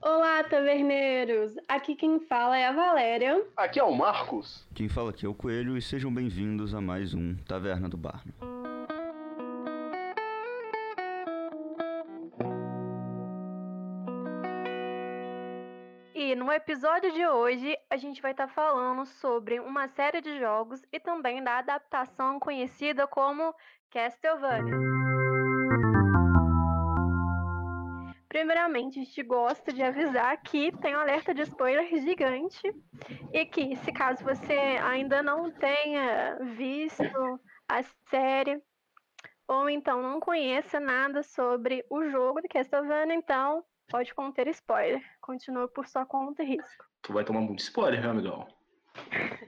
Olá, taverneiros! Aqui quem fala é a Valéria. Aqui é o Marcos. Quem fala aqui é o Coelho e sejam bem-vindos a mais um Taverna do Barno. E no episódio de hoje a gente vai estar falando sobre uma série de jogos e também da adaptação conhecida como Castlevania. Primeiramente, a gente gosta de avisar que tem um alerta de spoiler gigante e que, se caso você ainda não tenha visto a série ou então não conheça nada sobre o jogo de Castlevania, então pode conter spoiler. Continua por sua conta e risco. Tu vai tomar muito spoiler, meu amigão.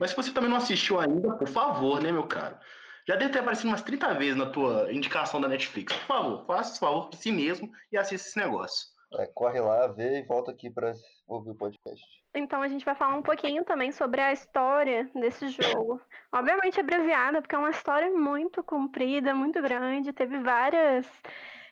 Mas se você também não assistiu ainda, por favor, né, meu cara? Já deve ter aparecido umas 30 vezes na tua indicação da Netflix. Por favor, faça esse favor por si mesmo e assista esse negócio. É, corre lá, vê e volta aqui para ouvir o podcast. Então a gente vai falar um pouquinho também sobre a história desse jogo. Obviamente abreviada, porque é uma história muito comprida, muito grande, teve várias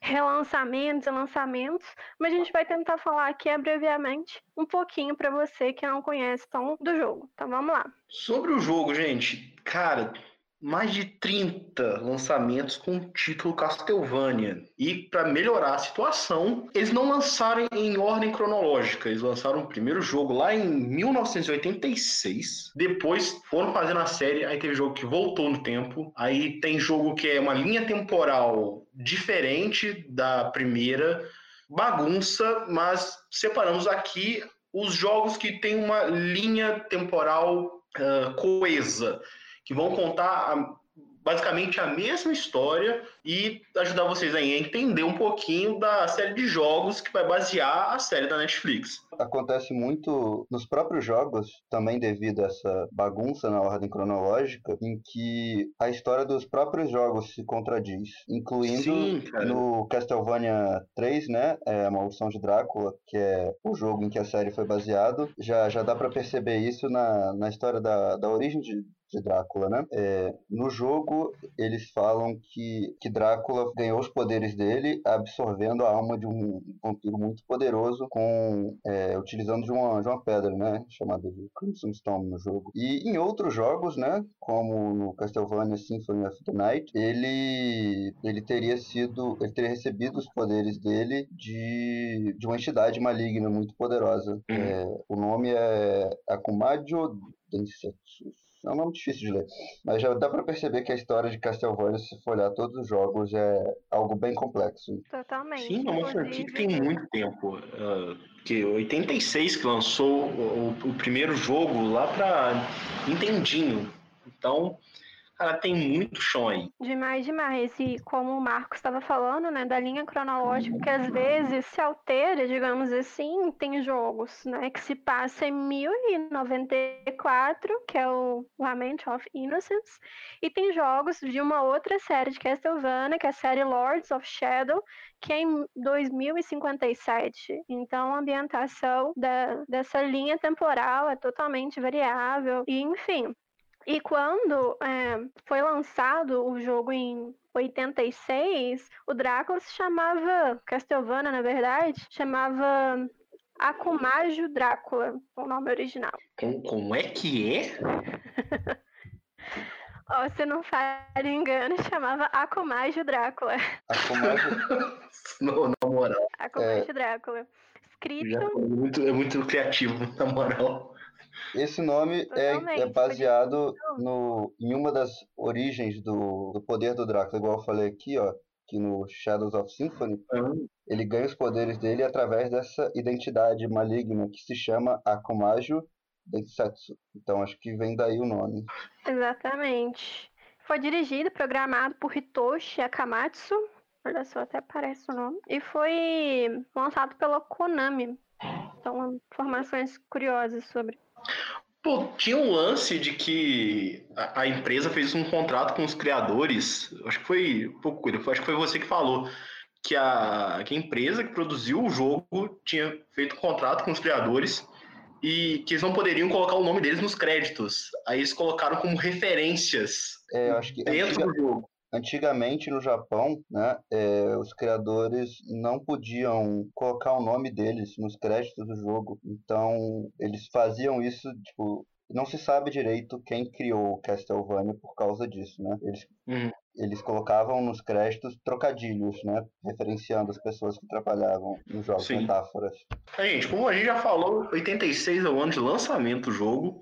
relançamentos e lançamentos, mas a gente vai tentar falar aqui abreviadamente um pouquinho para você que não conhece tão do jogo. Então vamos lá. Sobre o jogo, gente, cara, mais de 30 lançamentos com o título Castlevania. E para melhorar a situação, eles não lançaram em ordem cronológica. Eles lançaram o primeiro jogo lá em 1986. Depois foram fazendo a série, aí teve jogo que voltou no tempo. Aí tem jogo que é uma linha temporal diferente da primeira. Bagunça, mas separamos aqui os jogos que têm uma linha temporal uh, coesa que vão contar a, basicamente a mesma história e ajudar vocês a entender um pouquinho da série de jogos que vai basear a série da Netflix. Acontece muito nos próprios jogos, também devido a essa bagunça na ordem cronológica, em que a história dos próprios jogos se contradiz, incluindo Sim, no Castlevania 3, né, é a Maldição de Drácula, que é o jogo em que a série foi baseado, já, já dá para perceber isso na, na história da, da origem de, de Drácula, né? É, no jogo, eles falam que, que Drácula ganhou os poderes dele absorvendo a alma de um vampiro muito poderoso com é, utilizando de uma, de uma pedra, né? Chamada de Crimson Stone no jogo. E em outros jogos, né? Como no Castlevania Symphony of the Night, ele, ele teria sido... Ele teria recebido os poderes dele de, de uma entidade maligna muito poderosa. Uhum. É, o nome é Akumajo Densetsu é um nome difícil de ler. Mas já dá para perceber que a história de Castlevania, se for olhar todos os jogos, é algo bem complexo. Totalmente. Sim, é uma franquia que tem muito tempo. Uh, que 86 que lançou o, o, primeiro jogo lá para Nintendinho. Então, Cara, tem muito chão aí. Demais, demais. E como o Marcos estava falando, né, da linha cronológica, que às vezes se altera, digamos assim, tem jogos, né, que se passa em 1094, que é o Lament of Innocence, e tem jogos de uma outra série de Castlevania, que é a série Lords of Shadow, que é em 2057. Então, a ambientação da, dessa linha temporal é totalmente variável. E, enfim, e quando é, foi lançado o jogo em 86, o Drácula se chamava Castlevania, na verdade, chamava Akumajo Drácula, o nome original. Como, como é que é? oh, se não falha engano, chamava Akumajo Drácula. Akumajo? não, na moral. Akumajo é... Drácula. Escrito... É muito, é muito criativo, na moral. Esse nome é, é, baseado no, em uma das origens do, do poder do Drácula, igual eu falei aqui, ó, que no Shadows of Symphony, uhum. ele ganha os poderes dele através dessa identidade maligna que se chama Akumajo Densetsu. Então acho que vem daí o nome. Exatamente. Foi dirigido e programado por Hitoshi Akamatsu, olha só, até parece o nome, e foi lançado pela Konami. Então, informações curiosas sobre. Pô, tinha um lance de que a, a, empresa fez um contrato com os criadores. Acho que foi pouco, acho que foi você que falou que a, que a empresa que produziu o jogo tinha feito um contrato com os criadores e que eles não poderiam colocar o nome deles nos créditos. Aí eles colocaram como referências é, acho que dentro antiga, do jogo. Antigamente no Japão, né, é, os criadores não podiam colocar o nome deles nos créditos do jogo. Então eles faziam isso, tipo, não se sabe direito quem criou Castlevania por causa disso, né? Eles, uhum. eles colocavam nos créditos trocadilhos, né? Referenciando as pessoas que trabalhavam nos jogos Sim. metáforas. gente, como a gente já falou, 86 é o ano de lançamento do jogo.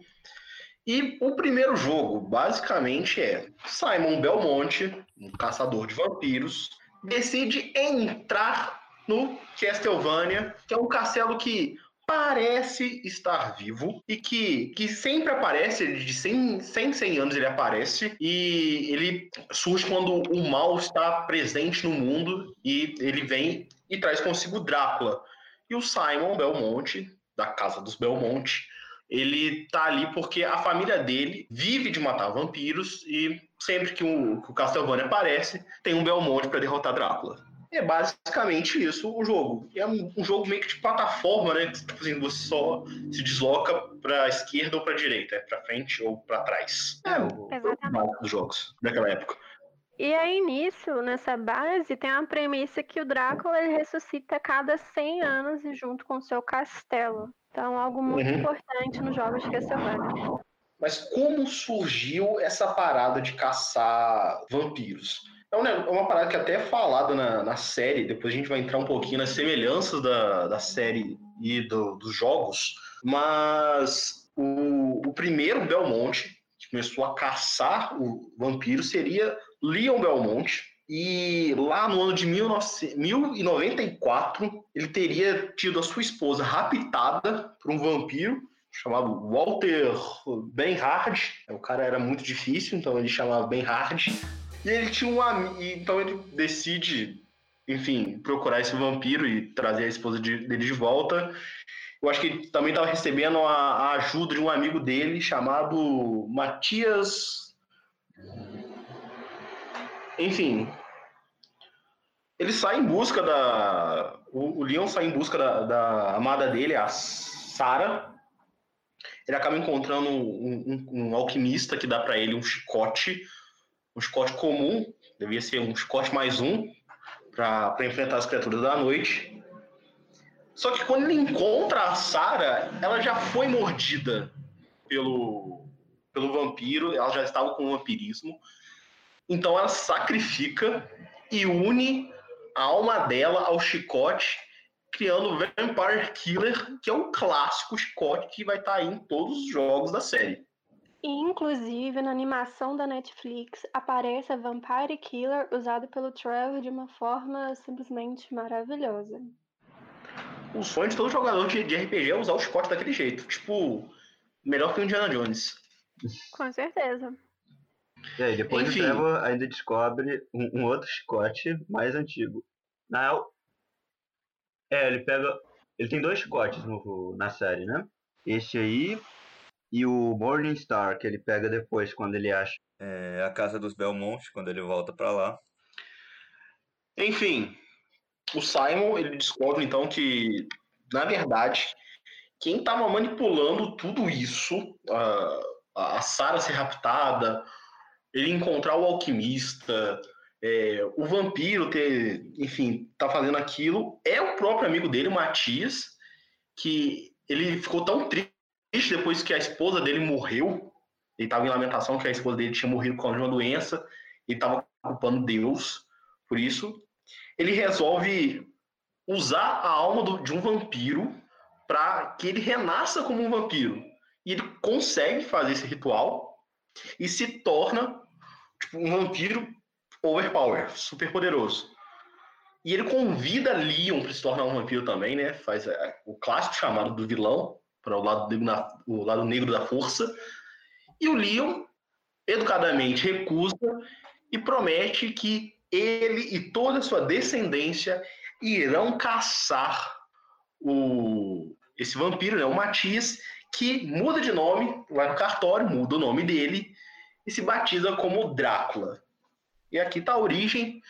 E o primeiro jogo, basicamente, é Simon Belmonte, um caçador de vampiros, decide entrar no Castlevania, que é um castelo que parece estar vivo e que, que sempre aparece, de 100, 100, 100 anos ele aparece e ele surge quando o mal está presente no mundo e ele vem e traz consigo Drácula. E o Simon Belmonte, da Casa dos Belmonte, ele tá ali porque a família dele vive de matar vampiros e sempre que o, que o Castlevania aparece, tem um Belmonte para derrotar Drácula. É basicamente isso o jogo. É um, um, jogo meio que de plataforma, né? Tipo assim, você só se desloca para esquerda ou para direita, é para frente ou para trás. É o Exatamente. dos jogos daquela época. E aí, nisso, nessa base, tem a premissa que o Drácula ele ressuscita a cada 100 anos e junto com o seu castelo. Então, algo muito uhum. importante nos jogos de Castlevania. Mas como surgiu essa parada de caçar vampiros? É, é uma parada que até é falada na, na série, depois a gente vai entrar um pouquinho nas semelhanças da, da série e do, dos jogos, mas o, o primeiro Belmonte, que começou a caçar o vampiro, seria Leon Belmonte, e lá no ano de 1094, ele teria tido a sua esposa raptada por um vampiro chamado Walter Benhard. O cara era muito difícil, então ele chamava Benhard. E ele tinha um amigo. Então ele decide, enfim, procurar esse vampiro e trazer a esposa de, dele de volta. Eu acho que ele também estava recebendo a, a, ajuda de um amigo dele chamado Matias. Enfim. Ele sai em busca da. O, o Leon sai em busca da, da amada dele, a Sara. Ele acaba encontrando um, um, um alquimista que dá para ele um chicote um chicote comum, devia ser um chicote mais um, para enfrentar as criaturas da noite. Só que quando ele encontra a Sara, ela já foi mordida pelo, pelo vampiro, ela já estava com vampirismo. Então ela sacrifica e une a alma dela ao chicote, criando o Vampire Killer, que é um clássico chicote que vai estar tá aí em todos os jogos da série. E, inclusive, na animação da Netflix, aparece a Vampire Killer usada pelo Trevor de uma forma simplesmente maravilhosa. O sonho de todo jogador de, de RPG é usar o chicote daquele jeito. Tipo, melhor que o Indiana Jones. Com certeza. E aí, depois Enfim. o Trevor ainda descobre um, um, outro chicote mais antigo. Na É, ele pega. Ele tem dois chicotes no, na série, né? Esse aí e o Morningstar, que ele pega depois quando ele acha é, a casa dos Belmont, quando ele volta para lá. Enfim, o Simon ele descobre então que, na verdade, quem estava manipulando tudo isso, a, a Sarah ser raptada, ele encontrar o alquimista, é, o vampiro ter, enfim, tá fazendo aquilo, é o próprio amigo dele, o Matias, que ele ficou tão triste depois que a esposa dele morreu, ele estava em lamentação que a esposa dele tinha morrido com uma doença, ele estava culpando Deus por isso. Ele resolve usar a alma do, de um vampiro para que ele renasça como um vampiro. E ele consegue fazer esse ritual e se torna tipo, um vampiro overpower, super poderoso. E ele convida Leon para se tornar um vampiro também, né? Faz é, o clássico chamado do vilão para o lado, o lado negro da força. E o Leon, educadamente, recusa e promete que ele e toda a sua descendência irão caçar o, esse vampiro, né, o Matias, que muda de nome, vai no cartório, muda o nome dele e se batiza como Drácula. E aqui está a origem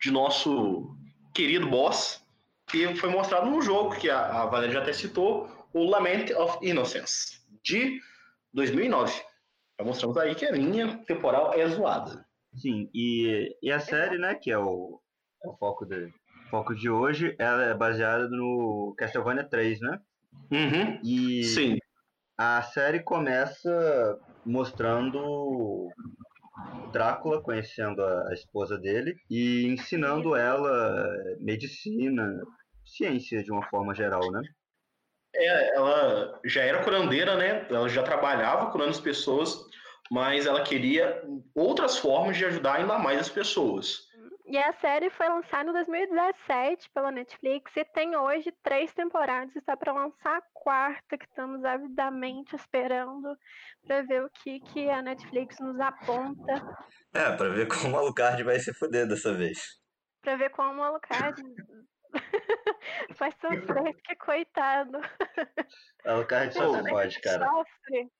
de nosso querido boss, que foi mostrado no jogo, que a, a Valéria já até citou, o Lament of Innocence, de 2009. Já mostramos aí que a linha temporal é zoada. Sim, e, e a série, né, que é o, é o foco, de, foco de hoje, ela é baseada no Castlevania 3, né? Uhum. E Sim. a série começa mostrando Drácula conhecendo a, esposa dele e ensinando ela medicina, ciência de uma forma geral, né? É, ela já era curandeira, né? Ela já trabalhava curando as pessoas, mas ela queria outras formas de ajudar ainda mais as pessoas. E a série foi lançada em 2017 pela Netflix e tem hoje três temporadas. Está para lançar a quarta, que estamos avidamente esperando para ver o que, que a Netflix nos aponta. É, para ver como o Alucard vai se fuder dessa vez. Para ver como o Alucard vai sofrer, que coitado. Alucard só pode, cara. Sofre.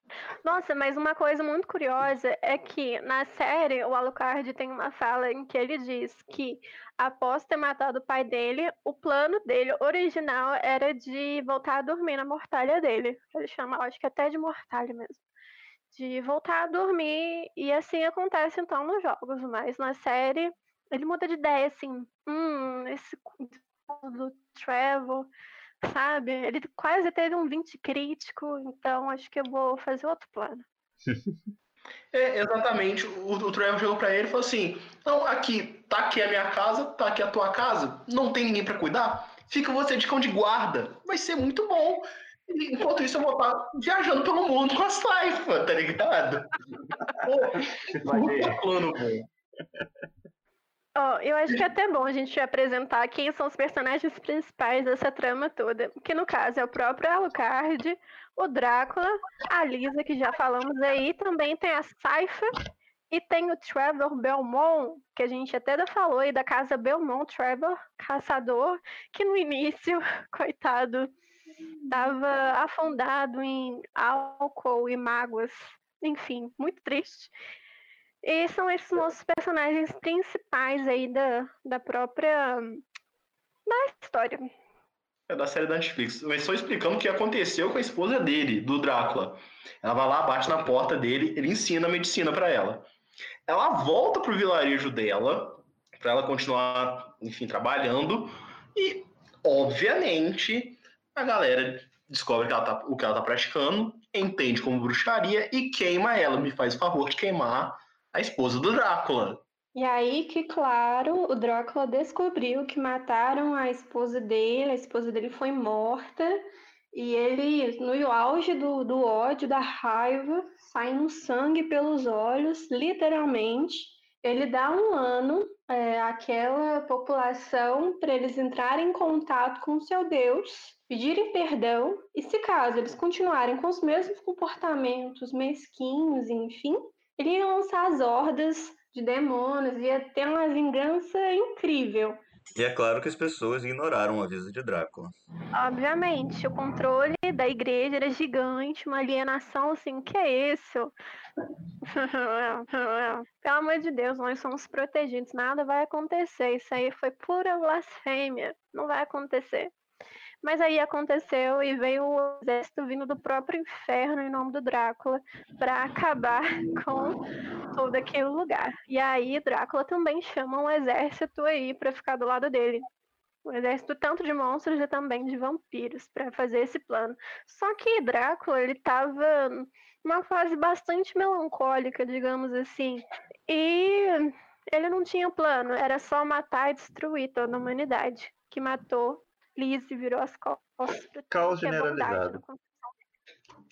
Nossa, mas uma coisa muito curiosa é que na série o Alucard tem uma fala em que ele diz que após ter matado o pai dele, o plano dele original era de voltar a dormir na mortalha dele. Ele chama, acho que até de mortalha mesmo. De voltar a dormir, e assim acontece então nos jogos, mas na série ele muda de ideia, assim, hum, esse do Trevor, sabe? Ele quase teve um 20 crítico, então acho que eu vou fazer outro plano. É, exatamente. O, o Trevor chegou pra ele e falou assim: Não, aqui, tá aqui a minha casa, tá aqui a tua casa, não tem ninguém para cuidar, fica você de cão de guarda, vai ser muito bom. E, enquanto isso, eu vou estar viajando pelo mundo com as taifas, tá ligado? Pô, muito plano bom. Oh, eu acho que é até bom a gente apresentar quem são os personagens principais dessa trama toda. Que no caso é o próprio Alucard, o Drácula, a Lisa, que já falamos aí, também tem a Saifa e tem o Trevor Belmont, que a gente até falou aí da casa Belmont, Trevor, caçador, que no início, coitado, estava afundado em álcool e mágoas. Enfim, muito triste. E são esses nossos personagens principais aí da, da própria da história. É da série da Netflix. Mas só explicando o que aconteceu com a esposa dele, do Drácula. Ela vai lá, bate na porta dele, ele ensina a medicina para ela. Ela volta pro vilarejo dela, para ela continuar, enfim, trabalhando. E, obviamente, a galera descobre que tá, o que ela tá praticando, entende como bruxaria e queima ela. Me faz o favor de queimar a esposa do Drácula. E aí que, claro, o Drácula descobriu que mataram a esposa dele, a esposa dele foi morta, e ele, no auge do, do ódio, da raiva, saindo sangue pelos olhos, literalmente, ele dá um ano é, àquela população para eles entrarem em contato com o seu Deus, pedirem perdão, e se caso eles continuarem com os mesmos comportamentos mesquinhos, enfim, ele ia lançar as hordas de demônios, ia ter uma vingança incrível. E é claro que as pessoas ignoraram o aviso de Drácula. Obviamente, o controle da igreja era gigante, uma alienação assim, que é isso? Pelo amor de Deus, nós somos protegidos, nada vai acontecer. Isso aí foi pura blasfêmia, não vai acontecer. Mas aí aconteceu e veio o exército vindo do próprio inferno em nome do Drácula para acabar com todo aquele lugar. E aí Drácula também chama um exército aí para ficar do lado dele. Um exército tanto de monstros e também de vampiros para fazer esse plano. Só que Drácula ele estava numa fase bastante melancólica, digamos assim. E ele não tinha plano, era só matar e destruir toda a humanidade, que matou Lizzie virou as costas. Caos generalizado.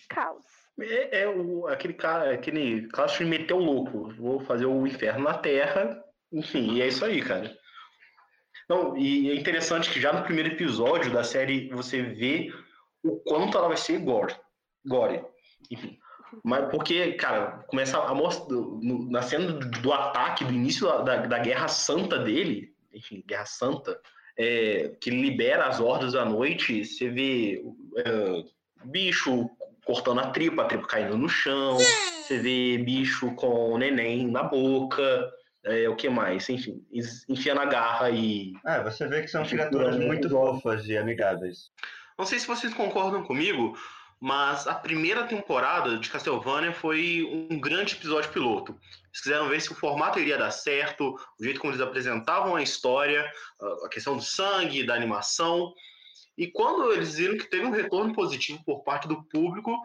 Caos. É, é, o, aquele cara, aquele clássico de meter o louco. Vou fazer o inferno na Terra. Enfim, e é isso aí, cara. Não, e é interessante que já no primeiro episódio da série você vê o quanto ela vai ser gore. Gore. Enfim. Mas porque, cara, começa a mostrar na cena do, do ataque, do início da, da Guerra Santa dele, enfim, Guerra Santa, é, que libera as hordas à noite, você vê é, bicho cortando a tripa, a tripa caindo no chão, você vê bicho com neném na boca, é, o que mais? Enfim, enfia na garra e. É, você vê que são criaturas muito fofas e amigáveis. Não sei se vocês concordam comigo, mas a primeira temporada de Castlevania foi um grande episódio piloto. Eles quiseram ver se o formato iria dar certo, o jeito como eles apresentavam a história, a questão do sangue, da animação. E quando eles viram que teve um retorno positivo por parte do público,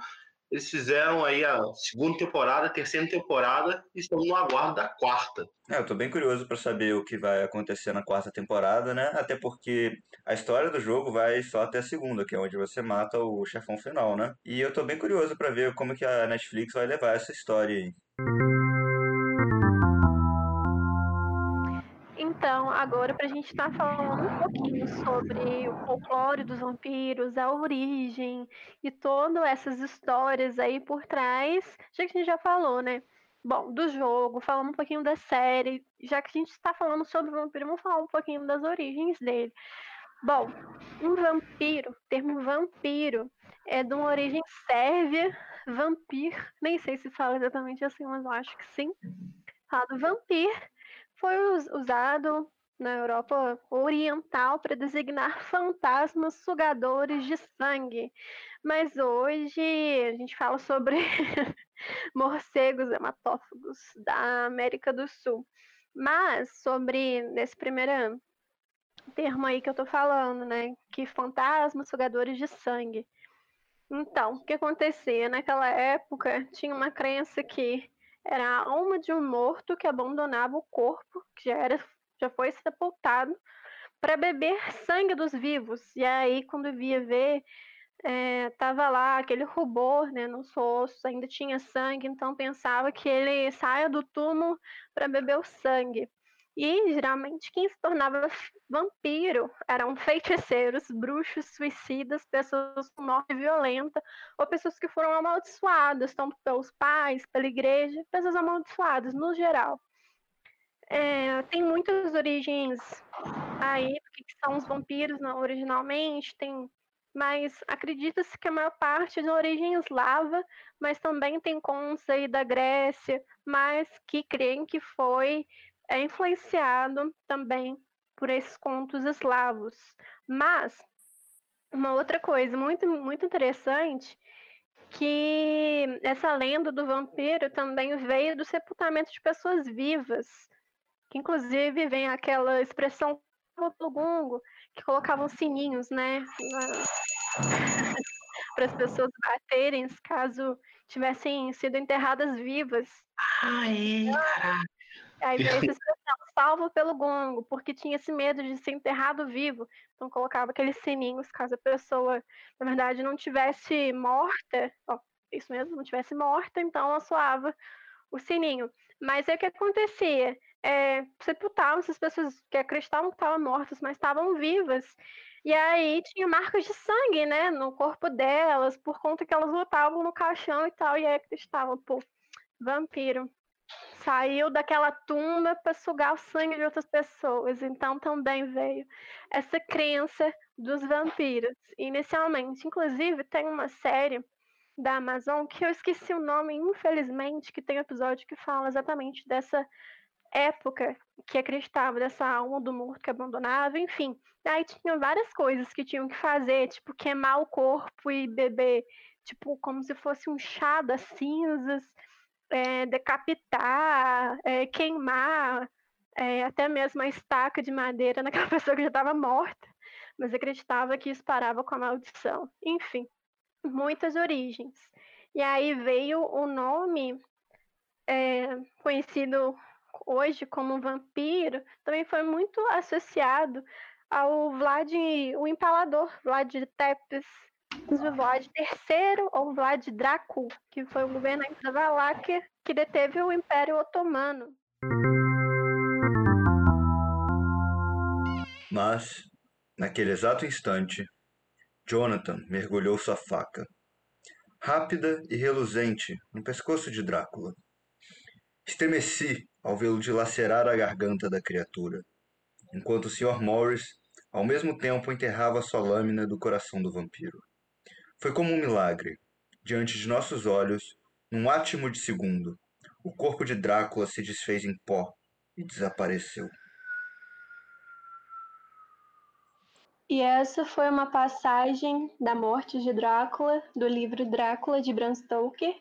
eles fizeram aí a segunda temporada, a terceira temporada e estão no aguardo da quarta. É, eu tô bem curioso para saber o que vai acontecer na quarta temporada, né? Até porque a história do jogo vai só até a segunda, que é onde você mata o chefão final, né? E eu tô bem curioso para ver como que a Netflix vai levar essa história aí. Agora para a gente estar tá falando um pouquinho sobre o folclore dos vampiros, a origem e todas essas histórias aí por trás, já que a gente já falou, né? Bom, do jogo, falando um pouquinho da série, já que a gente está falando sobre o vampiro, vamos falar um pouquinho das origens dele. Bom, um vampiro, termo vampiro, é de uma origem sérvia, vampir, nem sei se fala exatamente assim, mas eu acho que sim. Falado vampir, foi usado na Europa Oriental para designar fantasmas sugadores de sangue. Mas hoje a gente fala sobre morcegos hematófagos da América do Sul. Mas sobre nesse primeiro termo aí que eu tô falando, né, que fantasmas sugadores de sangue. Então, o que acontecia naquela época? Tinha uma crença que era a alma de um morto que abandonava o corpo, que já, era, já foi sepultado, para beber sangue dos vivos. E aí, quando via ver, é, tava lá aquele rubor né, nos ossos, ainda tinha sangue, então pensava que ele saia do túmulo para beber o sangue. E geralmente quem se tornava vampiro eram feiticeiros, bruxos, suicidas, pessoas com morte violenta, ou pessoas que foram amaldiçoadas, tanto pelos pais, pela igreja, pessoas amaldiçoadas no geral. É, tem muitas origens aí, que são os vampiros não, originalmente, tem, mas acredita-se que a maior parte é de origem eslava, mas também tem contos aí da Grécia, mas que creem que foi é influenciado também por esses contos eslavos. Mas uma outra coisa muito, muito interessante que essa lenda do vampiro também veio do sepultamento de pessoas vivas, que inclusive vem aquela expressão do gungo, que colocavam sininhos, né, para as pessoas baterem caso tivessem sido enterradas vivas. Ai, caraca. Aí veio essa expressão, salvo pelo gongo, porque tinha esse medo de ser enterrado vivo. Então colocava aqueles sininhos caso a pessoa, na verdade, não tivesse morta. Ó, isso mesmo, não tivesse morta, então ela soava o sininho. Mas aí o que acontecia? É, sepultavam essas pessoas que acreditavam que estavam mortas, mas estavam vivas. E aí tinha marcas de sangue, né, no corpo delas, por conta que elas lutavam no caixão e tal, e aí acreditavam, pô, vampiro saiu daquela tumba para sugar o sangue de outras pessoas. Então também veio essa crença dos vampiros. Inicialmente, inclusive, tem uma série da Amazon que eu esqueci o nome, infelizmente, que tem um episódio que fala exatamente dessa época que acreditava dessa alma do morto que abandonava, enfim. Aí tinha várias coisas que tinham que fazer, tipo queimar o corpo e beber, tipo como se fosse um chá das cinzas é, decapitar, é, queimar, é, até mesmo a estaca de madeira naquela pessoa que já estava morta, mas acreditava que isso parava com a maldição. Enfim, muitas origens. E aí veio o nome é, conhecido hoje como vampiro, também foi muito associado ao Vlad, o Empalador, Vlad Tepes, Vlad III ou Vlad Dracu, que foi o governante da Valáquia que deteve o Império Otomano. Mas, naquele exato instante, Jonathan mergulhou sua faca, rápida e reluzente, no pescoço de Drácula. Estremeci ao vê-lo dilacerar a garganta da criatura, enquanto o Sr. Morris, ao mesmo tempo, enterrava sua lâmina do coração do vampiro. Foi como um milagre. Diante de nossos olhos, num átimo de segundo, o corpo de Drácula se desfez em pó e desapareceu. E essa foi uma passagem da morte de Drácula, do livro Drácula de Bram Stoker,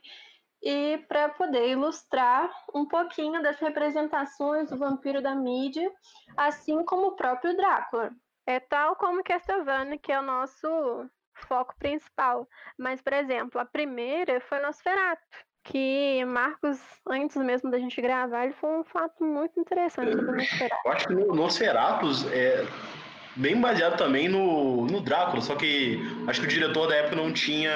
e para poder ilustrar um pouquinho das representações do vampiro da mídia, assim como o próprio Drácula. É tal como Castlevania, que é o nosso foco principal. Mas, por exemplo, a primeira foi Nosferatu, que Marcos, antes mesmo da gente gravar, ele foi um fato muito interessante sobre Nosferatu. Eu acho que o Nosferatu é bem baseado também no, no Drácula, só que acho que o diretor da época não tinha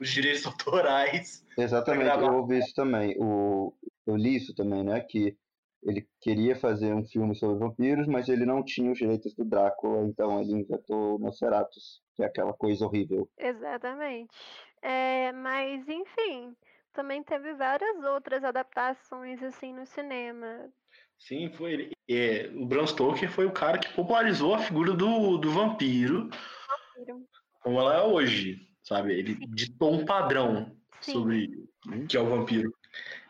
os direitos autorais. Exatamente, eu ouvi isso também. O, eu li isso também, né? Que ele queria fazer um filme sobre vampiros, mas ele não tinha os direitos do Drácula, então ele inventou Nosferatus, que é aquela coisa horrível. Exatamente. É, mas, enfim, também teve várias outras adaptações assim no cinema. Sim, foi ele. É, o Bram Stoker foi o cara que popularizou a figura do, do vampiro, vampiro. como ela é hoje, sabe? Ele ditou um padrão Sim. sobre o que é o vampiro.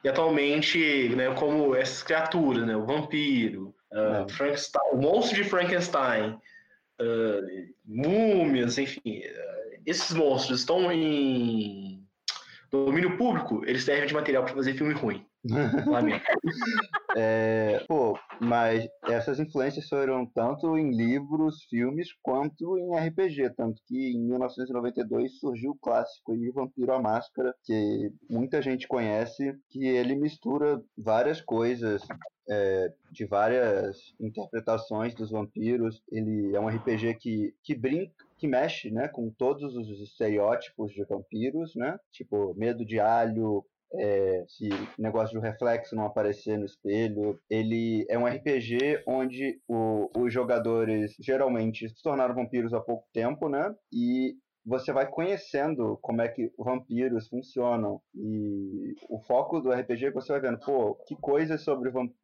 E atualmente, né, como essas criaturas, né, o vampiro, uh, Frankenstein, o monstro de Frankenstein, uh, múmias, enfim, uh, esses monstros estão em domínio público, eles servem de material para fazer filme ruim. é, pô, mas essas influências foram tanto em livros, filmes, quanto em RPG. Tanto que em 1992 surgiu o clássico de Vampiro à Máscara, que muita gente conhece, que ele mistura várias coisas é, de várias interpretações dos vampiros. Ele é um RPG que, que brinca, que mexe né, com todos os estereótipos de vampiros, né? Tipo, medo de alho, é, se o negócio do reflexo não aparecer no espelho. Ele é um RPG onde o, os jogadores geralmente se tornaram vampiros há pouco tempo, né? E você vai conhecendo como é que vampiros funcionam. E o foco do RPG é que você vai vendo, pô, que coisas sobre vampiros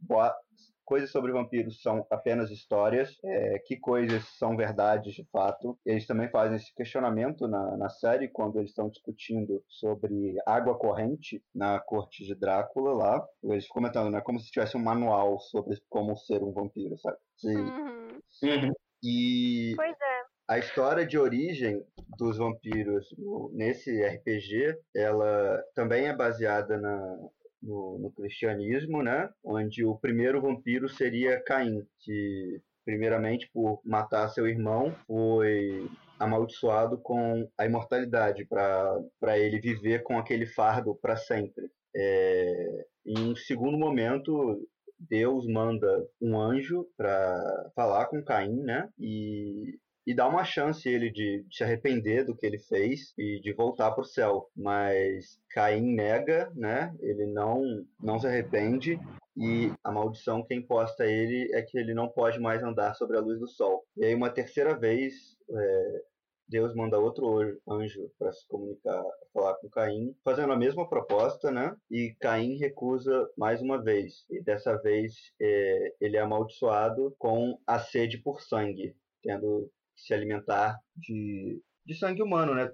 coisas sobre vampiros são apenas histórias, é, que coisas são verdades de fato. Eles também fazem esse questionamento na, na série quando eles estão discutindo sobre água corrente na corte de Drácula lá. Eles comentando, né, como se tivesse um manual sobre como ser um vampiro, sabe? Uhum. Uhum. E pois é. a história de origem dos vampiros nesse RPG, ela também é baseada na, no, no, cristianismo, né? Onde o primeiro vampiro seria Caim, que primeiramente por matar seu irmão foi amaldiçoado com a imortalidade para ele viver com aquele fardo para sempre. É, em um segundo momento, Deus manda um anjo para falar com Caim, né? E e dá uma chance ele de, se arrepender do que ele fez e de voltar para o céu. Mas Caim nega, né? Ele não, não se arrepende e a maldição que é imposta a ele é que ele não pode mais andar sobre a luz do sol. E aí uma terceira vez é, Deus manda outro anjo para se comunicar, falar com Caim, fazendo a mesma proposta, né? E Caim recusa mais uma vez. E dessa vez é, ele é amaldiçoado com a sede por sangue, tendo se alimentar de, de sangue humano, né?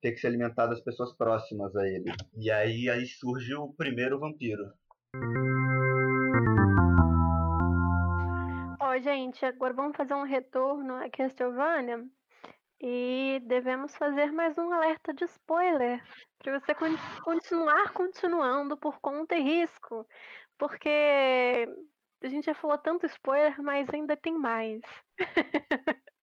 Ter que se alimentar das pessoas próximas a ele. E aí, aí surge o primeiro vampiro. Ó, gente, agora vamos fazer um retorno a Castlevania. E devemos fazer mais um alerta de spoiler. Para você continuar continuando por conta e risco. Porque a gente já falou tanto spoiler, mas ainda tem mais.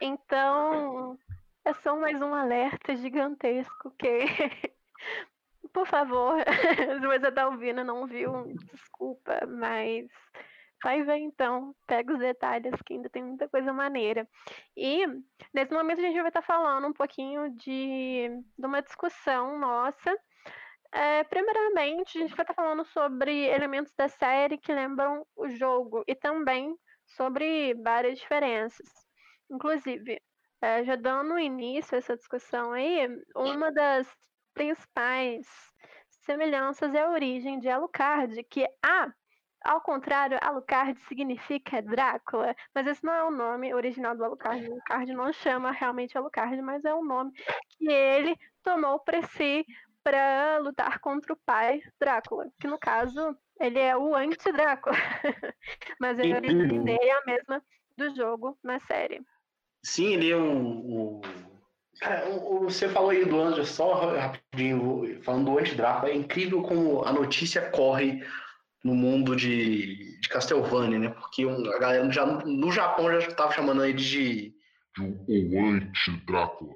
Então, é só mais um alerta gigantesco que, por favor, você tá ouvindo não viu, desculpa, mas vai ver então, pega os detalhes que ainda tem muita coisa maneira. E nesse momento a gente vai estar tá falando um pouquinho de, de uma discussão nossa. É, primeiramente, a gente vai estar tá falando sobre elementos da série que lembram o jogo e também sobre várias diferenças. Inclusive, é, já dando início a essa discussão aí, uma das principais semelhanças é a origem de Alucard, que a ao contrário, Alucard significa Drácula, mas esse não é o nome original do Alucard. O Alucard não chama realmente Alucard, mas é o nome que ele tomou para si para lutar contra o pai Drácula, que no caso ele é o anti-Drácula, mas a origem dele é a mesma do jogo na série. Sim, ele é o. o... Cara, o, você falou aí do Anjo, só rapidinho, falando do Anti-Drácula, é incrível como a notícia corre no mundo de, de Castlevania, né? Porque a galera já, no Japão já estava chamando ele de. De um anti-Drácula.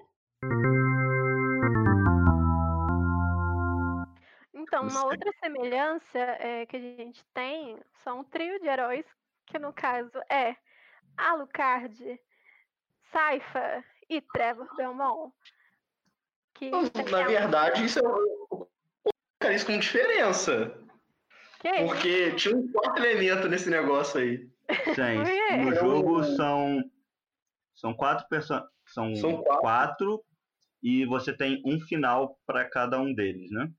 Então, uma outra semelhança é, que a gente tem são um trio de heróis, que no caso é Alucard, Saifa e Trevor Belmont. Que Na verdade, isso é isso com diferença. Que Porque tinha um quarto elemento nesse negócio aí. Sim, no jogo são são quatro pessoas, são, são quatro. quatro. e você tem um final para cada um deles, né?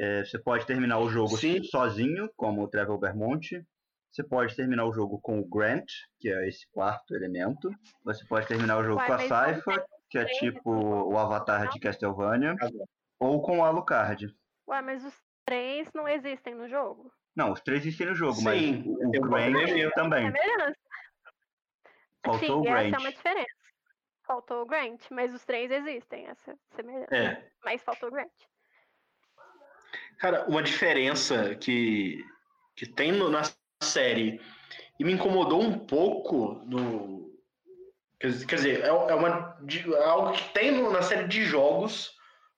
É, você pode terminar o jogo Sim. sozinho, como o Trevor Belmont. Você pode terminar o jogo com o Grant, que é esse quarto elemento. Você pode terminar o jogo Ué, com a Saifa, que é tipo o Avatar de Castlevania. Ou com o Alucard. Ué, mas os três não existem no jogo? Não, os três existem no jogo, Sim, mas o Grant também. Faltou Sim, o Grant. essa é uma diferença. Faltou o Grant, mas os três existem, essa semelhança. É. Mas faltou o Grant. Cara, uma diferença que, que tem no, na série e me incomodou um pouco no. Quer dizer, é, é, uma, é algo que tem na série de jogos,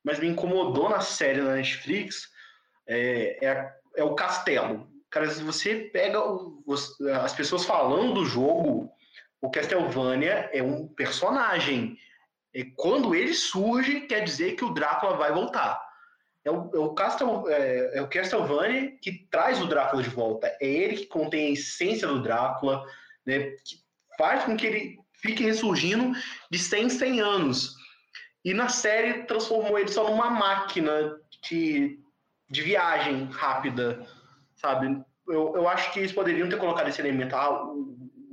mas me incomodou na série na Netflix, é, é, é o castelo. Cara, se você pega o, as pessoas falando do jogo, o Castlevania é um personagem. E quando ele surge, quer dizer que o Drácula vai voltar. É o, é o, é, é o Castlevania que traz o Drácula de volta. É ele que contém a essência do Drácula, né, que faz com que ele fique ressurgindo de 100 em 100 anos. E na série transformou ele só numa máquina de, de viagem rápida, sabe? Eu, eu acho que eles poderiam ter colocado esse elemento, ah,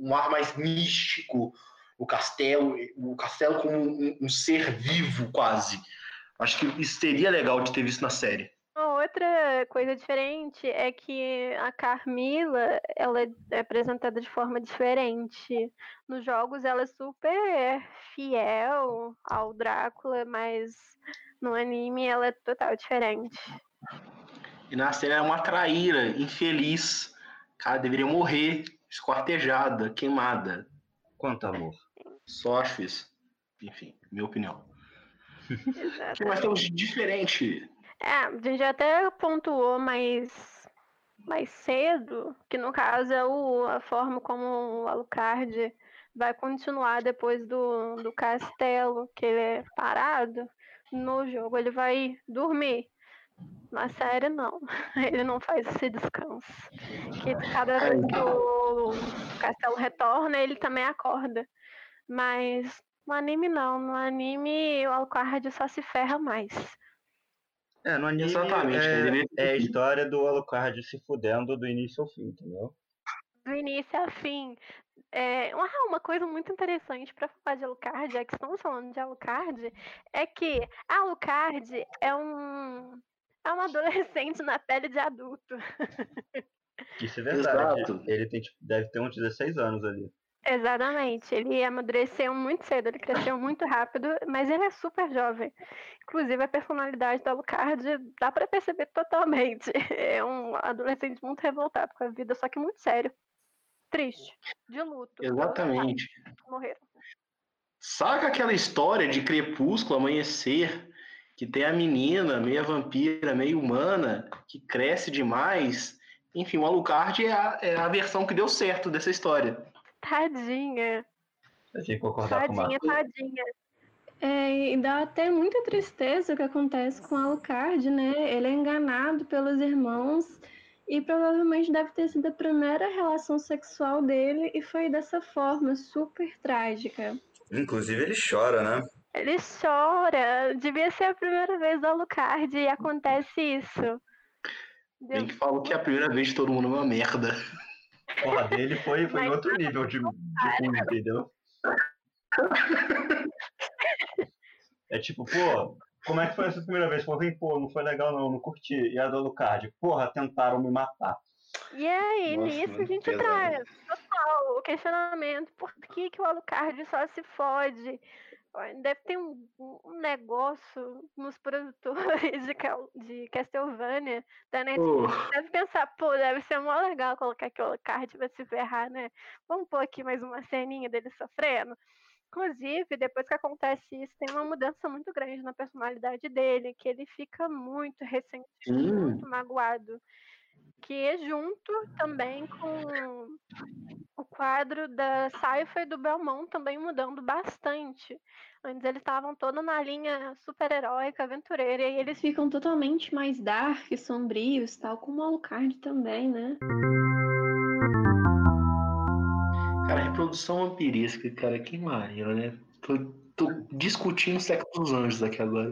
um ar mais místico, o castelo, o castelo como um, um ser vivo quase Acho que isso seria legal de ter visto na série. Outra coisa diferente é que a Carmila ela é apresentada de forma diferente. Nos jogos ela é super fiel ao Drácula, mas no anime ela é total diferente. E na série é uma traíra, infeliz. Cara, deveria morrer, esquartejada, queimada. Quanto amor. Sofres. Enfim, minha opinião. Que nós temos de diferente? É, a gente até pontuou mais, mais cedo, que no caso é o, a forma como o Alucard vai continuar depois do, do castelo, que ele é parado. No jogo ele vai dormir. Na série, não. Ele não faz esse descanso. Que cada vez que o castelo retorna, ele também acorda. Mas no anime não, no anime o Alucard só se ferra mais. É, no anime Exatamente, é, é a história do Alucard se fudendo do início ao fim, entendeu? Do início ao fim. É, uma, uma coisa muito interessante para falar de Alucard, é que estamos falando de Alucard, é que Alucard é um é um adolescente na pele de adulto. Isso é verdade. Exato. Ele tem, tipo, deve ter uns 16 anos ali. Exatamente. Ele amadureceu muito cedo, ele cresceu muito rápido, mas ele é super jovem. Inclusive, a personalidade do Alucard dá para perceber totalmente. É um adolescente muito revoltado com a vida, só que muito sério. Triste. De luto. Exatamente. Morreram. Saca aquela história de Crepúsculo Amanhecer, que tem a menina, meia vampira, meio humana, que cresce demais. Enfim, o Alucard é a, é a versão que deu certo dessa história. Tadinha. Eu tinha que concordar tadinha, com Tadinha, É, e dá até muita tristeza o que acontece com Alucard, né? Ele é enganado pelos irmãos e provavelmente deve ter sido a primeira relação sexual dele e foi dessa forma, super trágica. Inclusive ele chora, né? Ele chora. Devia ser a primeira vez do Alucard e acontece isso. Bem que falam que é a primeira vez de todo mundo é uma merda. Porra, dele foi, foi em outro nível de, de ruim, entendeu? É tipo, pô, como é que foi essa primeira vez? Pô, vem, pô, não foi legal não, não curti. E a do Lucard, porra, tentaram me matar. E aí, Nossa, nisso a gente traz. Total. questionamento, por que, que o Alucard só se fode? Deve ter um, um negócio nos produtores de, de Castlevania da Netflix. Uh. Deve pensar, pô, deve ser mó legal colocar que o Alucard vai se ferrar, né? Vamos pôr aqui mais uma ceninha dele sofrendo. Inclusive, depois que acontece isso, tem uma mudança muito grande na personalidade dele, que ele fica muito ressentido, muito magoado que é junto também com o quadro da Saifa e do Belmont também mudando bastante. Antes eles estavam todos na linha super-heróica, aventureira, e eles ficam totalmente mais dark, sombrios, tal como o Alucard também, né? Cara, reprodução vampiresca, cara, que maneiro, né? Tô, tô discutindo o sexo dos anjos aqui agora.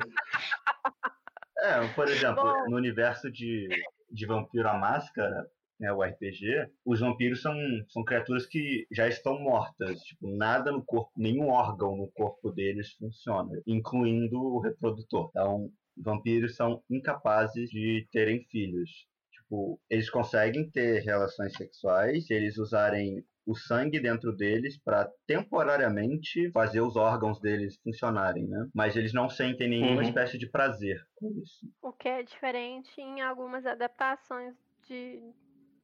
É, por exemplo, Bom... no universo de de Vampiro a Máscara, né, o RPG, os vampiros são, são criaturas que já estão mortas. Tipo, nada no corpo, nenhum órgão no corpo deles funciona, incluindo o reprodutor. Então, vampiros são incapazes de terem filhos. Tipo, eles conseguem ter relações sexuais se eles usarem o sangue dentro deles para temporariamente fazer os órgãos deles funcionarem, né? Mas eles não sentem nenhuma uhum. espécie de prazer com isso. O que é diferente em algumas adaptações de,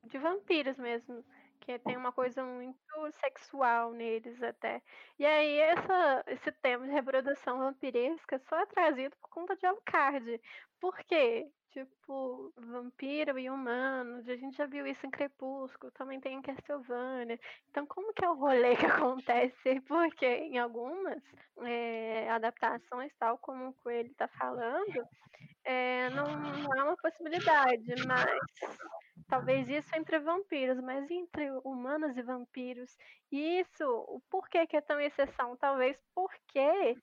de vampiros mesmo que tem uma coisa muito sexual neles até. E aí essa, esse tema de reprodução vampiresca só é trazido por conta de Alucard. Por quê? Tipo, vampiro e humanos, a gente já viu isso em Crepúsculo, também tem em Castlevania. Então, como que é o rolê que acontece? Porque em algumas é, adaptações, tal como o Coelho está falando, é, não, não é uma possibilidade, mas talvez isso entre vampiros, mas entre humanos e vampiros, isso, o porquê que é tão exceção? Talvez porque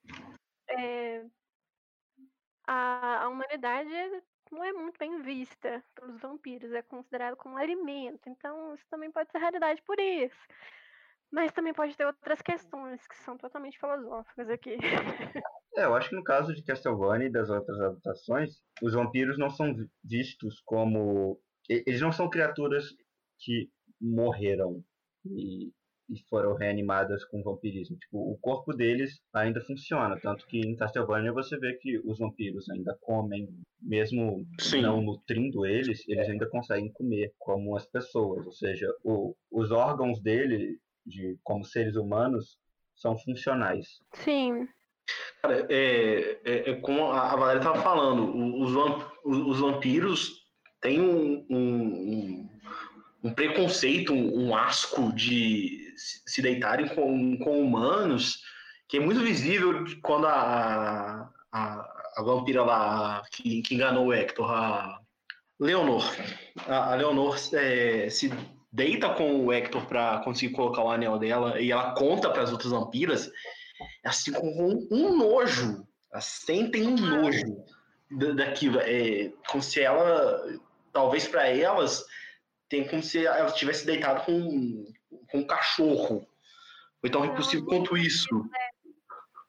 é, a humanidade não é muito bem vista pelos vampiros, é considerado como alimento. Então, isso também pode ser realidade por isso. Mas também pode ter outras questões que são totalmente filosóficas aqui. É, eu acho que no caso de Castlevania e das outras adaptações, os vampiros não são vistos como. Eles não são criaturas que morreram e e foram reanimadas com vampirismo. Tipo, o corpo deles ainda funciona, tanto que em Castlevania você vê que os vampiros ainda comem, mesmo Sim. não nutrindo eles, eles ainda conseguem comer como as pessoas, ou seja, o, os órgãos dele, de como seres humanos, são funcionais. Sim. Cara, é, é, é como a Valéria estava falando, os, vamp, os vampiros têm um, um, um preconceito, um, um asco de se deitarem com, com humanos, que é muito visível quando a, a, a vampira lá que, que, enganou o Hector, a Leonor, a, a Leonor é, se deita com o Hector para conseguir colocar o anel dela e ela conta para as outras vampiras, assim com um, um nojo, elas sentem um nojo daquilo, é como se ela, talvez para elas, tem como se ela tivesse deitado com com um cachorro. Foi tão impossível quanto isso.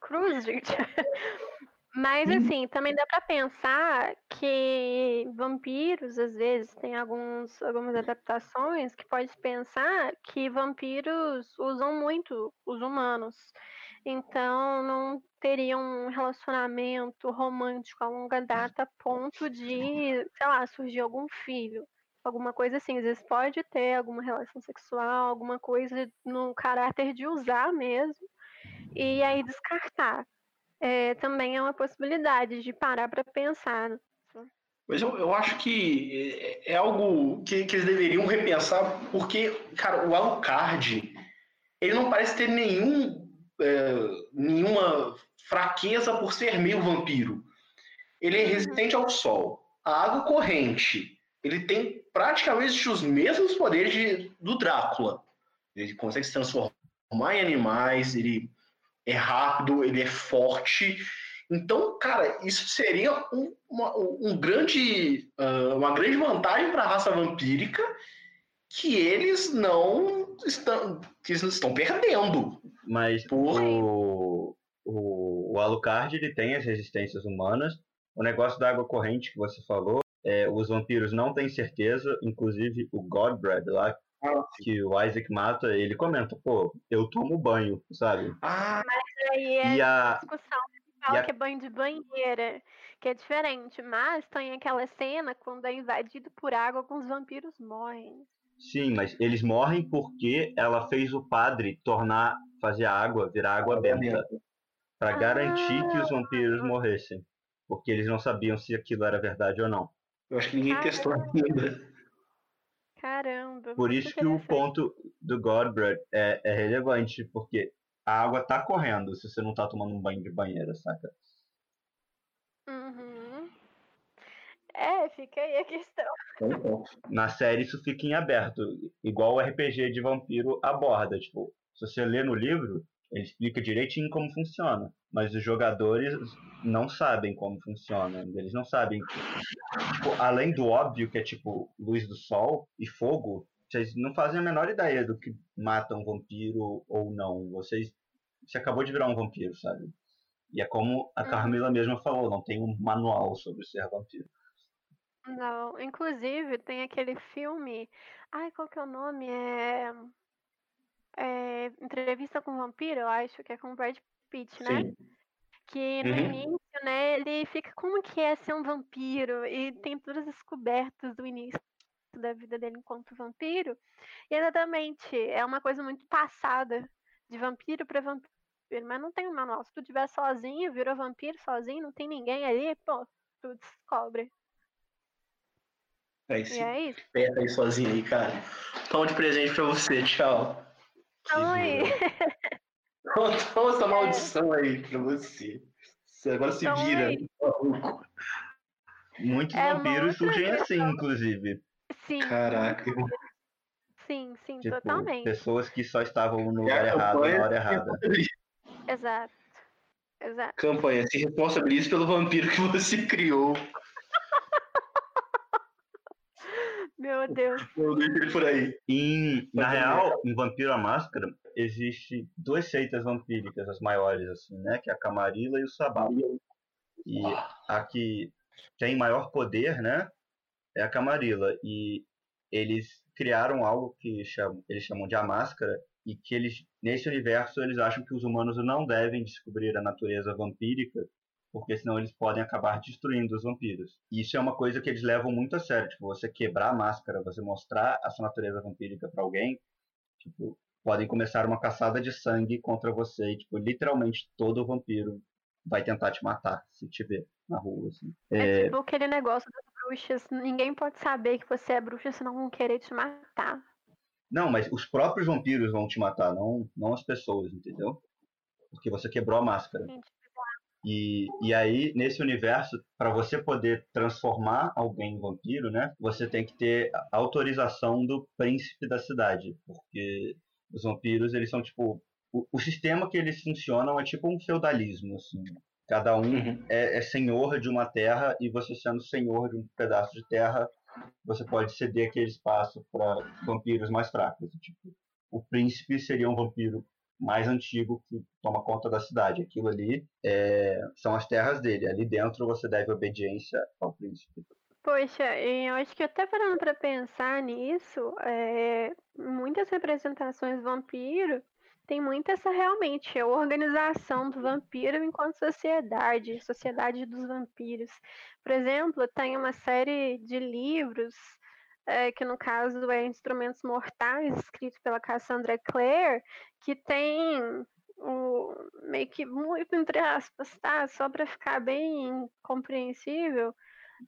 Cruz, gente. Mas hum. assim, também dá para pensar que vampiros, às vezes, tem alguns, algumas adaptações que pode pensar que vampiros usam muito os humanos. Então não teriam um relacionamento romântico a longa data a ponto de, sei lá, surgir algum filho alguma coisa assim. Às vezes pode ter alguma relação sexual, alguma coisa no caráter de usar mesmo, e aí descartar. É, também é uma possibilidade de parar para pensar. Né? Mas eu, eu acho que é, é algo que, que eles deveriam repensar, porque, cara, o Alucard, ele não parece ter nenhum, é, nenhuma fraqueza por ser meio vampiro. Ele é uhum. resistente ao sol, à água corrente, ele tem praticamente os mesmos poderes de, do Drácula. Ele consegue se transformar em animais, ele é rápido, ele é forte. Então, cara, isso seria um, uma, um grande, uh, uma grande vantagem para a raça vampírica que eles não estão, que eles estão perdendo. Mas por... o, o, o Alucard ele tem as resistências humanas. O negócio da água corrente que você falou é, os vampiros não têm certeza, inclusive o Godbrad lá, ah, que o Isaac mata, ele comenta, pô, eu tomo banho, sabe? Ah, mas aí é e a discussão fala a... que é banho de banheira, que é diferente, mas tem aquela cena quando é invadido por água, alguns vampiros morrem. Sim, mas eles morrem porque ela fez o padre tornar, fazer a água virar água benta, para garantir que os vampiros ah. morressem, porque eles não sabiam se aquilo era verdade ou não. Eu acho que ninguém Caramba. testou ainda. Caramba. Por isso que o ponto do Godbread é, é relevante, porque a água tá correndo se você não tá tomando um banho de banheira, saca? Uhum. É, fica aí a questão. Na série isso fica em aberto, igual o RPG de vampiro aborda. Tipo, se você lê no livro, ele explica direitinho como funciona. Mas os jogadores não sabem como funciona. Eles não sabem. Tipo, além do óbvio, que é tipo luz do sol e fogo, vocês não fazem a menor ideia do que mata um vampiro ou não. Vocês. Você acabou de virar um vampiro, sabe? E é como a Carmila mesma falou, não tem um manual sobre ser vampiro. Não, inclusive tem aquele filme. Ai, qual que é o nome? É é, Entrevista com o Vampiro, eu acho que é com o Brad Pitt, né? Sim. Que no uhum. início, né, ele fica como que é ser um vampiro e tem todas as descobertas do início da vida dele enquanto vampiro. E exatamente, é uma coisa muito passada de vampiro para vampiro, mas não tem um manual. Se tu estiver sozinho, virou vampiro sozinho, não tem ninguém ali, pô, tu descobre. É isso. E é isso. Pega aí sozinho aí, cara. Toma de presente pra você, tchau. Oi. Toma essa maldição aí pra você. Você agora se vira. Muitos é vampiros surgem assim, inclusive. Sim. Caraca. Sim, sim, tipo, totalmente. Pessoas que só estavam no lugar errado na hora errada. Exato. Exato. Campanha, se responsabilize pelo vampiro que você criou. Meu Deus. Eu por aí. Em, na real, em Vampiro a Máscara, existe duas seitas vampíricas, as maiores, assim, né? Que é a Camarilla e o Sabá. E a que tem maior poder, né? É a Camarilla. E eles criaram algo que chamam, eles chamam de a Máscara, e que eles, nesse universo, eles acham que os humanos não devem descobrir a natureza vampírica porque senão eles podem acabar destruindo os vampiros. E isso é uma coisa que eles levam muito a sério, tipo, você quebrar a máscara, você mostrar a sua natureza vampírica para alguém, tipo, podem começar uma caçada de sangue contra você e, tipo, literalmente todo vampiro vai tentar te matar se te ver na rua, assim. É, é tipo aquele negócio das bruxas, ninguém pode saber que você é bruxa senão vão querer te matar. Não, mas os próprios vampiros vão te matar, não, não as pessoas, entendeu? Porque você quebrou a máscara. Gente, e, e aí, nesse universo, para você poder transformar alguém em vampiro, né, você tem que ter autorização do príncipe da cidade, porque os vampiros, eles são tipo. O, o sistema que eles funcionam é tipo um feudalismo, assim. Cada um uhum. é, é senhor de uma terra e você sendo senhor de um pedaço de terra, você pode ceder aquele espaço para vampiros mais fracos. Tipo, o príncipe seria um vampiro mais antigo que toma conta da cidade. Aquilo ali é, são as terras dele. Ali dentro você deve obediência ao príncipe. Poxa, eu acho que até parando para pensar nisso, é, muitas representações vampiro tem muito essa realmente a organização do vampiro enquanto sociedade, sociedade dos vampiros. Por exemplo, tem uma série de livros é, que no caso é Instrumentos Mortais, escrito pela Cassandra Clare, que tem o, meio que muito entre aspas, tá? Só para ficar bem compreensível,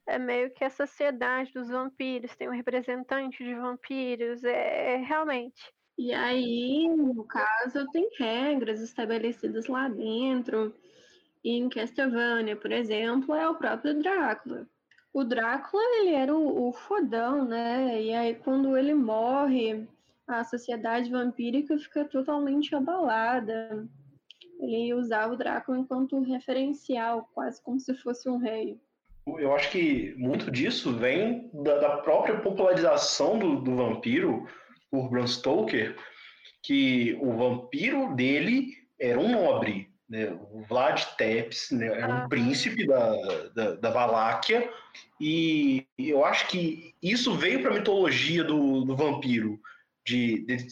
é meio que a sociedade dos vampiros, tem um representante de vampiros, é, é realmente. E aí, no caso, tem regras estabelecidas lá dentro. E em Castlevania, por exemplo, é o próprio Drácula. O Drácula, ele era o, o fodão, né? E aí, quando ele morre, a sociedade vampírica fica totalmente abalada. Ele usava o Drácula enquanto referencial, quase como se fosse um rei. Eu acho que muito disso vem da, da própria popularização do, do, vampiro por Bram Stoker, que o vampiro dele era um nobre, né? O Vlad Tepes né? era um ah. príncipe da, da, da Valáquia, e eu acho que isso veio para a mitologia do, do vampiro de, de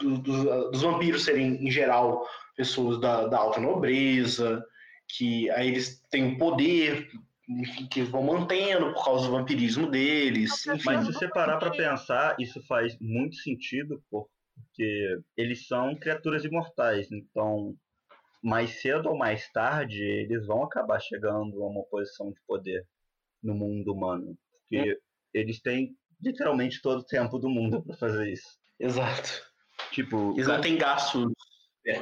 do, do, dos vampiros serem, em geral, pessoas da, da alta nobreza, que aí eles têm poder, enfim, que vão mantendo por causa do vampirismo deles. Enfim. Mas se você parar para pensar, isso faz muito sentido, porque eles são criaturas imortais, então mais cedo ou mais tarde eles vão acabar chegando a uma posição de poder no mundo humano, porque é. eles têm literalmente todo o tempo do mundo para fazer isso. Exato. Tipo, eles não têm gastos é,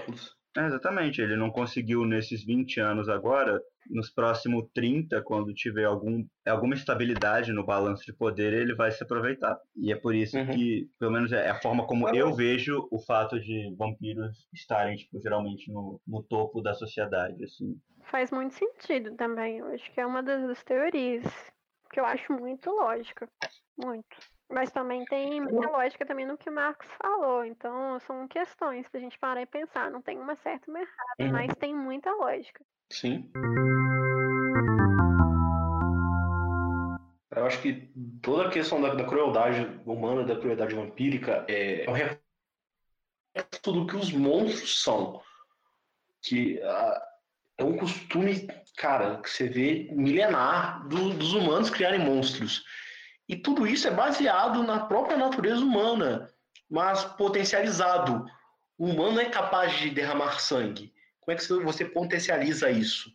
exatamente, ele não conseguiu nesses 20 anos agora, nos próximos 30, quando tiver algum, alguma estabilidade no balanço de poder, ele vai se aproveitar. E é por isso uhum. que, pelo menos é a forma como eu vejo o fato de vampiros estarem, tipo, geralmente no, no topo da sociedade, assim. Faz muito sentido também, eu acho que é uma das teorias que eu acho muito lógica, muito. Mas também tem muita lógica também no que o Marcos falou. Então, são questões pra gente parar e pensar. Não tem uma certa e uma errada, uhum. mas tem muita lógica. Sim. Eu acho que toda a questão da, da crueldade humana, da crueldade vampírica, é, é um reflexo do que os monstros são. Que uh, é um costume, cara, que você vê milenar do, dos humanos criarem monstros. E tudo isso é baseado na própria natureza humana, mas potencializado. O humano é capaz de derramar sangue. Como é que você potencializa isso?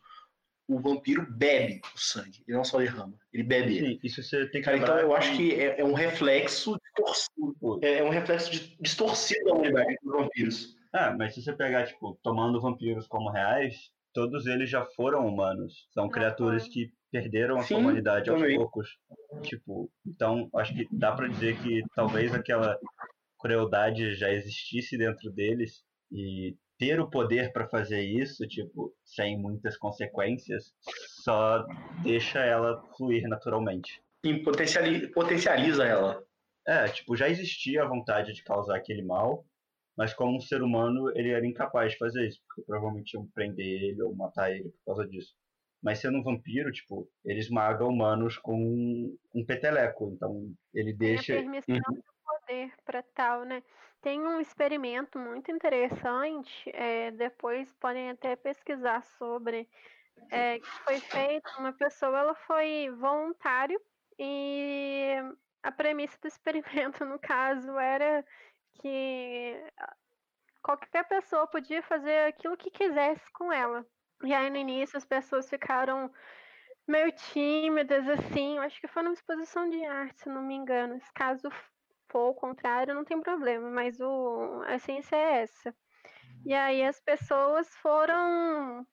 O vampiro bebe o sangue, ele não só derrama, ele bebe. Sim, isso você tem que Cara, Então eu acho que é, é um reflexo distorcido, é, é um reflexo de, distorcido da humanidade dos vampiros. Ah, mas se você pegar, tipo, tomando vampiros como reais, todos eles já foram humanos. São criaturas que perderam a Sim, aos também. poucos. Tipo, então acho que dá para dizer que talvez aquela crueldade já existisse dentro deles e ter o poder para fazer isso, tipo, sem muitas consequências, só deixa ela fluir naturalmente. E potencializa, potencializa ela. É, tipo, já existia a vontade de causar aquele mal, mas como um ser humano ele era incapaz de fazer isso, porque provavelmente iam prender ele ou matar ele por causa disso. Mas sendo um vampiro, tipo, ele esmaga humanos com um peteleco. Então ele deixa. Tem a permissão uhum. do poder para tal, né? Tem um experimento muito interessante, é, depois podem até pesquisar sobre, é, que foi feito, uma pessoa ela foi voluntário e a premissa do experimento, no caso, era que qualquer pessoa podia fazer aquilo que quisesse com ela. E aí no início as pessoas ficaram meio tímidas, assim. Eu acho que foi numa exposição de arte, se não me engano. Se caso for o contrário, não tem problema, mas o, a essência é essa. E aí as pessoas foram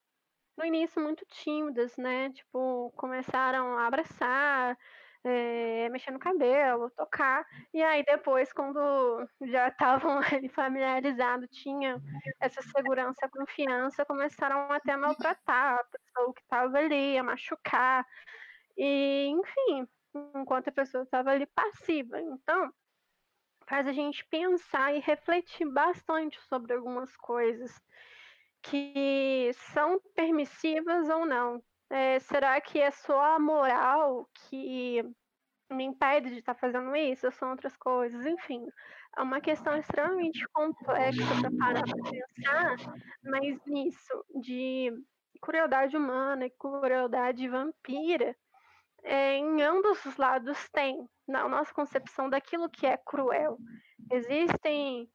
no início muito tímidas, né? Tipo, começaram a abraçar, é, mexer no cabelo, tocar. E aí depois, quando já estavam ali familiarizados, tinha essa segurança, confiança, começaram até a maltratar a pessoa que estava ali, a machucar. E, enfim, enquanto a pessoa estava ali passiva. Então, faz a gente pensar e refletir bastante sobre algumas coisas que são permissivas ou não. É, será que é só a moral que me impede de estar tá fazendo isso? Ou são outras coisas? Enfim, é uma questão extremamente complexa para parar para pensar, mas nisso de crueldade humana e crueldade vampira, é, em ambos os lados tem, na nossa concepção daquilo que é cruel. Existem,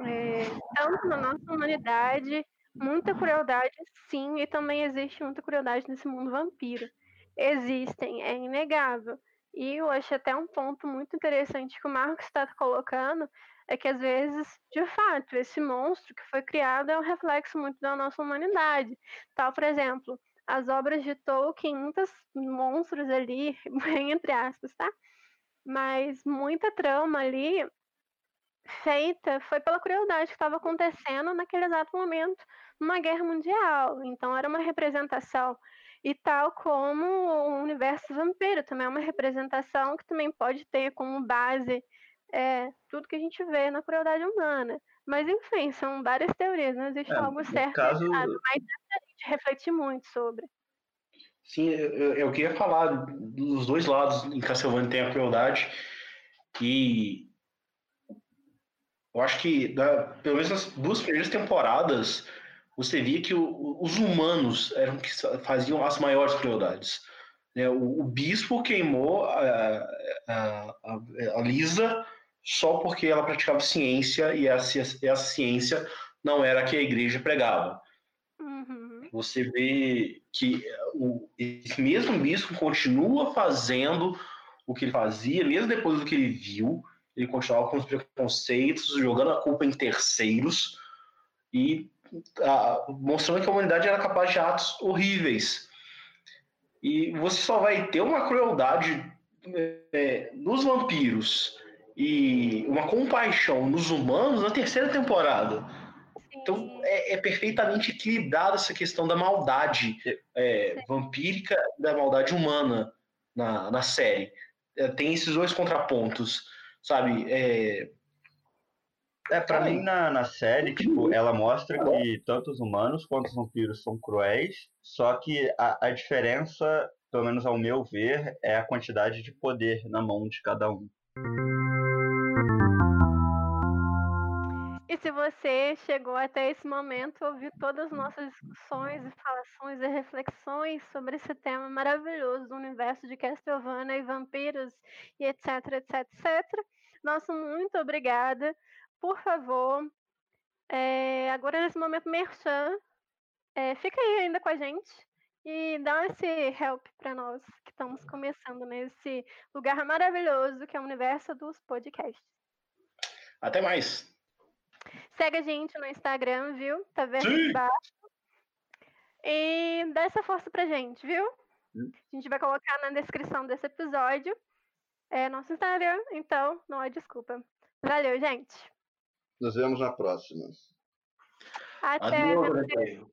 é, tanto na nossa humanidade, muita crueldade, sim, e também existe muita crueldade nesse mundo vampiro. Existem, é inegável. E eu acho até um ponto muito interessante que o Marcos está colocando, é que às vezes, de fato, esse monstro que foi criado é um reflexo muito da nossa humanidade. Tal, por exemplo, as obras de Tolkien, muitos monstros ali, bem entre aspas, tá? Mas muita trama ali feita foi pela crueldade que estava acontecendo naquele exato momento numa guerra mundial. Então era uma representação. E tal como o universo vampiro também é uma representação que também pode ter como base é, tudo que a gente vê na crueldade humana. Mas enfim, são várias teorias, não existe é, algo certo caso... errado, mas a gente refletir muito sobre. Sim, eu, eu queria falar dos dois lados em Castlevania tem a crueldade e Eu acho que, da, pelo menos nas duas primeiras temporadas, você via que o, os humanos eram que faziam as maiores crueldades. Né? O, o, bispo queimou a, a, a, Lisa só porque ela praticava ciência e essa, essa ciência não era a que a igreja pregava. Uhum. Você vê que o, esse mesmo bispo continua fazendo o que ele fazia, mesmo depois do que ele viu, ele continuava com os preconceitos, jogando a culpa em terceiros e a, mostrando que a humanidade era capaz de atos horríveis. E você só vai ter uma crueldade é, nos vampiros e uma compaixão nos humanos na terceira temporada. Então é, é, perfeitamente equilibrada essa questão da maldade é, vampírica e da maldade humana na, na série. É, tem esses dois contrapontos, sabe? É, é, pra mim, na, na série, tipo, ela mostra que tanto os humanos quanto os vampiros são cruéis, só que a, a diferença, pelo menos ao meu ver, é a quantidade de poder na mão de cada um. Se você chegou até esse momento, ouviu todas as nossas discussões e falações e reflexões sobre esse tema maravilhoso do universo de Castlevania e vampiros e etc, etc, etc. Nosso muito obrigada por favor, é, agora nesse momento merchan, é, fica aí ainda com a gente e dá esse help para nós que estamos começando nesse lugar maravilhoso que é o universo dos podcasts. Até mais. Segue a gente no Instagram, viu? Tá vendo Sim. embaixo. E dá essa força pra gente, viu? Hum. A gente vai colocar na descrição desse episódio é nosso Instagram, então não é desculpa. Valeu, gente. Nos vemos na próxima. Até. Adeus,